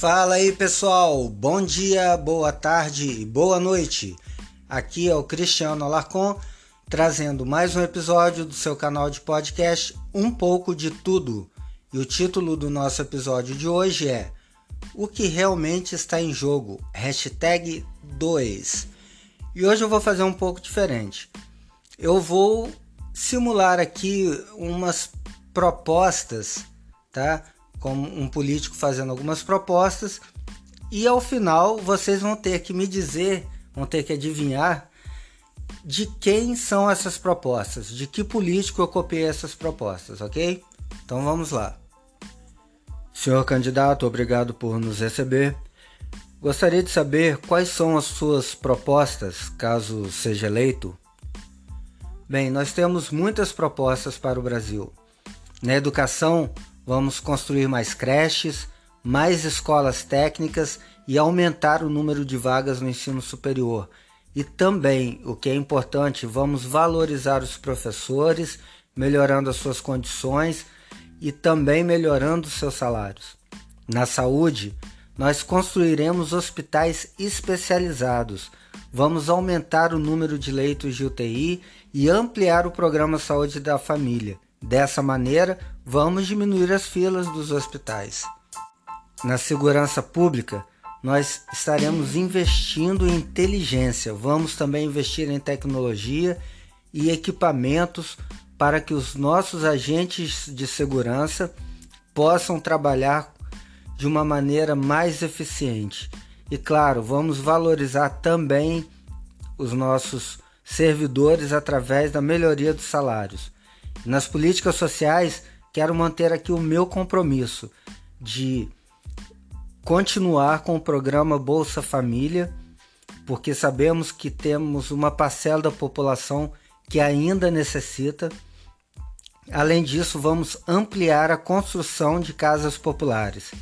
Fala aí pessoal, bom dia, boa tarde e boa noite. Aqui é o Cristiano Alarcon trazendo mais um episódio do seu canal de podcast Um pouco de Tudo. E o título do nosso episódio de hoje é O que realmente está em jogo? Hashtag 2. E hoje eu vou fazer um pouco diferente. Eu vou simular aqui umas propostas, tá? Como um político fazendo algumas propostas e ao final vocês vão ter que me dizer, vão ter que adivinhar de quem são essas propostas, de que político eu copiei essas propostas, ok? Então vamos lá. Senhor candidato, obrigado por nos receber. Gostaria de saber quais são as suas propostas, caso seja eleito. Bem, nós temos muitas propostas para o Brasil. Na educação, vamos construir mais creches, mais escolas técnicas e aumentar o número de vagas no ensino superior e também, o que é importante, vamos valorizar os professores, melhorando as suas condições e também melhorando os seus salários. Na saúde, nós construiremos hospitais especializados. Vamos aumentar o número de leitos de UTI e ampliar o programa Saúde da Família. Dessa maneira, vamos diminuir as filas dos hospitais. Na segurança pública, nós estaremos investindo em inteligência. Vamos também investir em tecnologia e equipamentos para que os nossos agentes de segurança possam trabalhar de uma maneira mais eficiente. E claro, vamos valorizar também os nossos servidores através da melhoria dos salários. Nas políticas sociais, quero manter aqui o meu compromisso de continuar com o programa Bolsa Família, porque sabemos que temos uma parcela da população que ainda necessita. Além disso, vamos ampliar a construção de casas populares.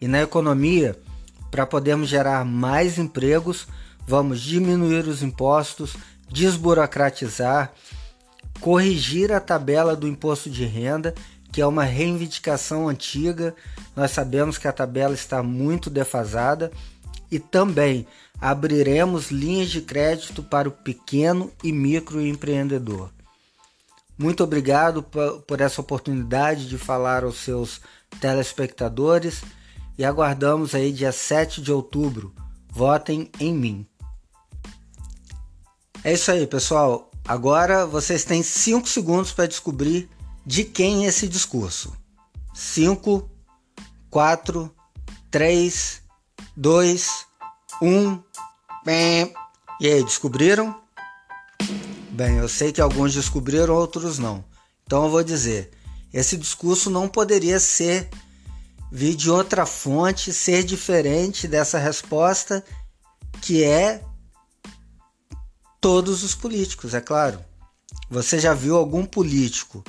E na economia, para podermos gerar mais empregos, vamos diminuir os impostos, desburocratizar, corrigir a tabela do imposto de renda que é uma reivindicação antiga. Nós sabemos que a tabela está muito defasada e também abriremos linhas de crédito para o pequeno e microempreendedor. Muito obrigado por essa oportunidade de falar aos seus telespectadores e aguardamos aí dia 7 de outubro. Votem em mim. É isso aí, pessoal. Agora vocês têm 5 segundos para descobrir de quem é esse discurso? 5, 4, 3, 2, 1. E aí, descobriram? Bem, eu sei que alguns descobriram, outros não. Então eu vou dizer: esse discurso não poderia ser vir de outra fonte, ser diferente dessa resposta, que é todos os políticos, é claro. Você já viu algum político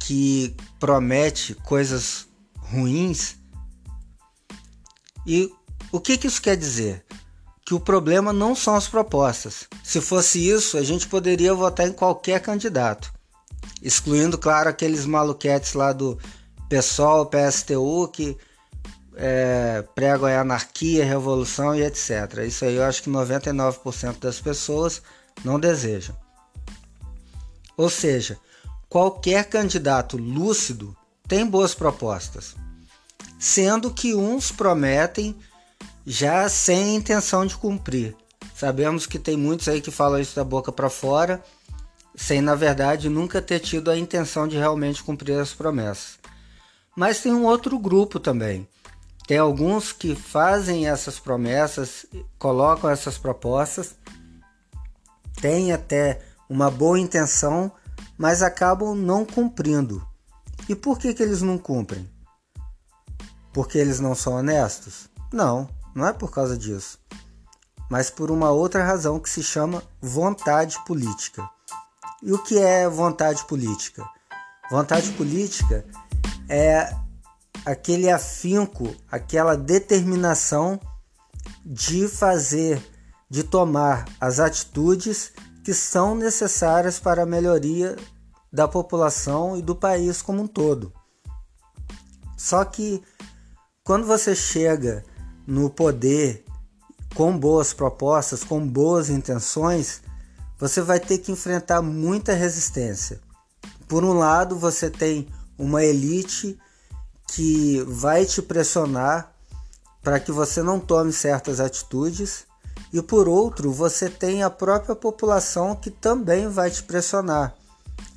que promete coisas ruins. E o que, que isso quer dizer? Que o problema não são as propostas. Se fosse isso, a gente poderia votar em qualquer candidato, excluindo, claro, aqueles maluquetes lá do PSOL, PSTU que é, pregam a anarquia, revolução e etc. Isso aí eu acho que 99% das pessoas não desejam. Ou seja, qualquer candidato lúcido tem boas propostas, sendo que uns prometem já sem intenção de cumprir. Sabemos que tem muitos aí que falam isso da boca para fora, sem na verdade nunca ter tido a intenção de realmente cumprir as promessas. Mas tem um outro grupo também. Tem alguns que fazem essas promessas, colocam essas propostas, têm até uma boa intenção, mas acabam não cumprindo. E por que, que eles não cumprem? Porque eles não são honestos? Não, não é por causa disso. Mas por uma outra razão que se chama vontade política. E o que é vontade política? Vontade política é aquele afinco, aquela determinação de fazer, de tomar as atitudes que são necessárias para a melhoria da população e do país como um todo. Só que quando você chega no poder com boas propostas, com boas intenções, você vai ter que enfrentar muita resistência. Por um lado, você tem uma elite que vai te pressionar para que você não tome certas atitudes, e por outro, você tem a própria população que também vai te pressionar.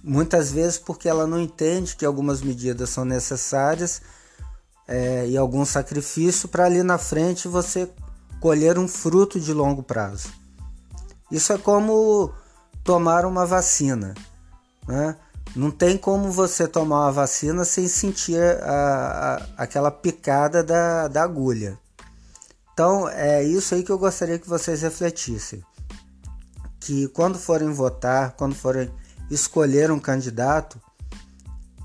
Muitas vezes porque ela não entende que algumas medidas são necessárias é, e algum sacrifício para ali na frente você colher um fruto de longo prazo. Isso é como tomar uma vacina. Né? Não tem como você tomar uma vacina sem sentir a, a, aquela picada da, da agulha. Então é isso aí que eu gostaria que vocês refletissem. Que quando forem votar, quando forem escolher um candidato,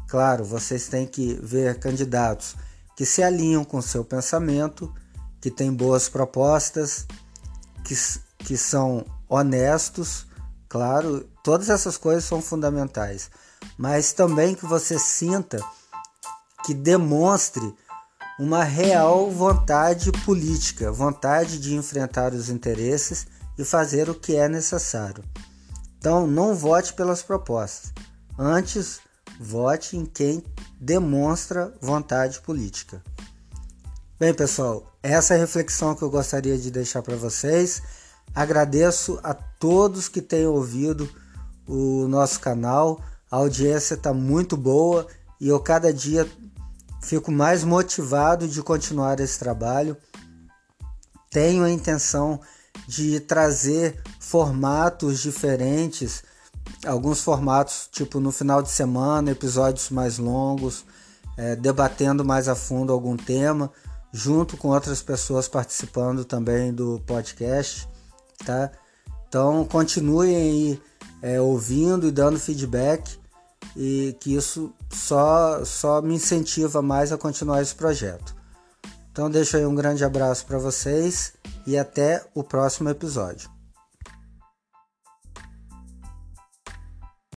claro, vocês têm que ver candidatos que se alinham com o seu pensamento, que têm boas propostas, que, que são honestos, claro, todas essas coisas são fundamentais, mas também que você sinta que demonstre uma real vontade política, vontade de enfrentar os interesses e fazer o que é necessário. Então, não vote pelas propostas. Antes, vote em quem demonstra vontade política. Bem, pessoal, essa é a reflexão que eu gostaria de deixar para vocês. Agradeço a todos que têm ouvido o nosso canal. A audiência está muito boa e eu cada dia fico mais motivado de continuar esse trabalho. Tenho a intenção de trazer formatos diferentes, alguns formatos tipo no final de semana, episódios mais longos, é, debatendo mais a fundo algum tema, junto com outras pessoas participando também do podcast, tá? Então continuem aí é, ouvindo e dando feedback e que isso só, só me incentiva mais a continuar esse projeto. Então deixo aí um grande abraço para vocês e até o próximo episódio.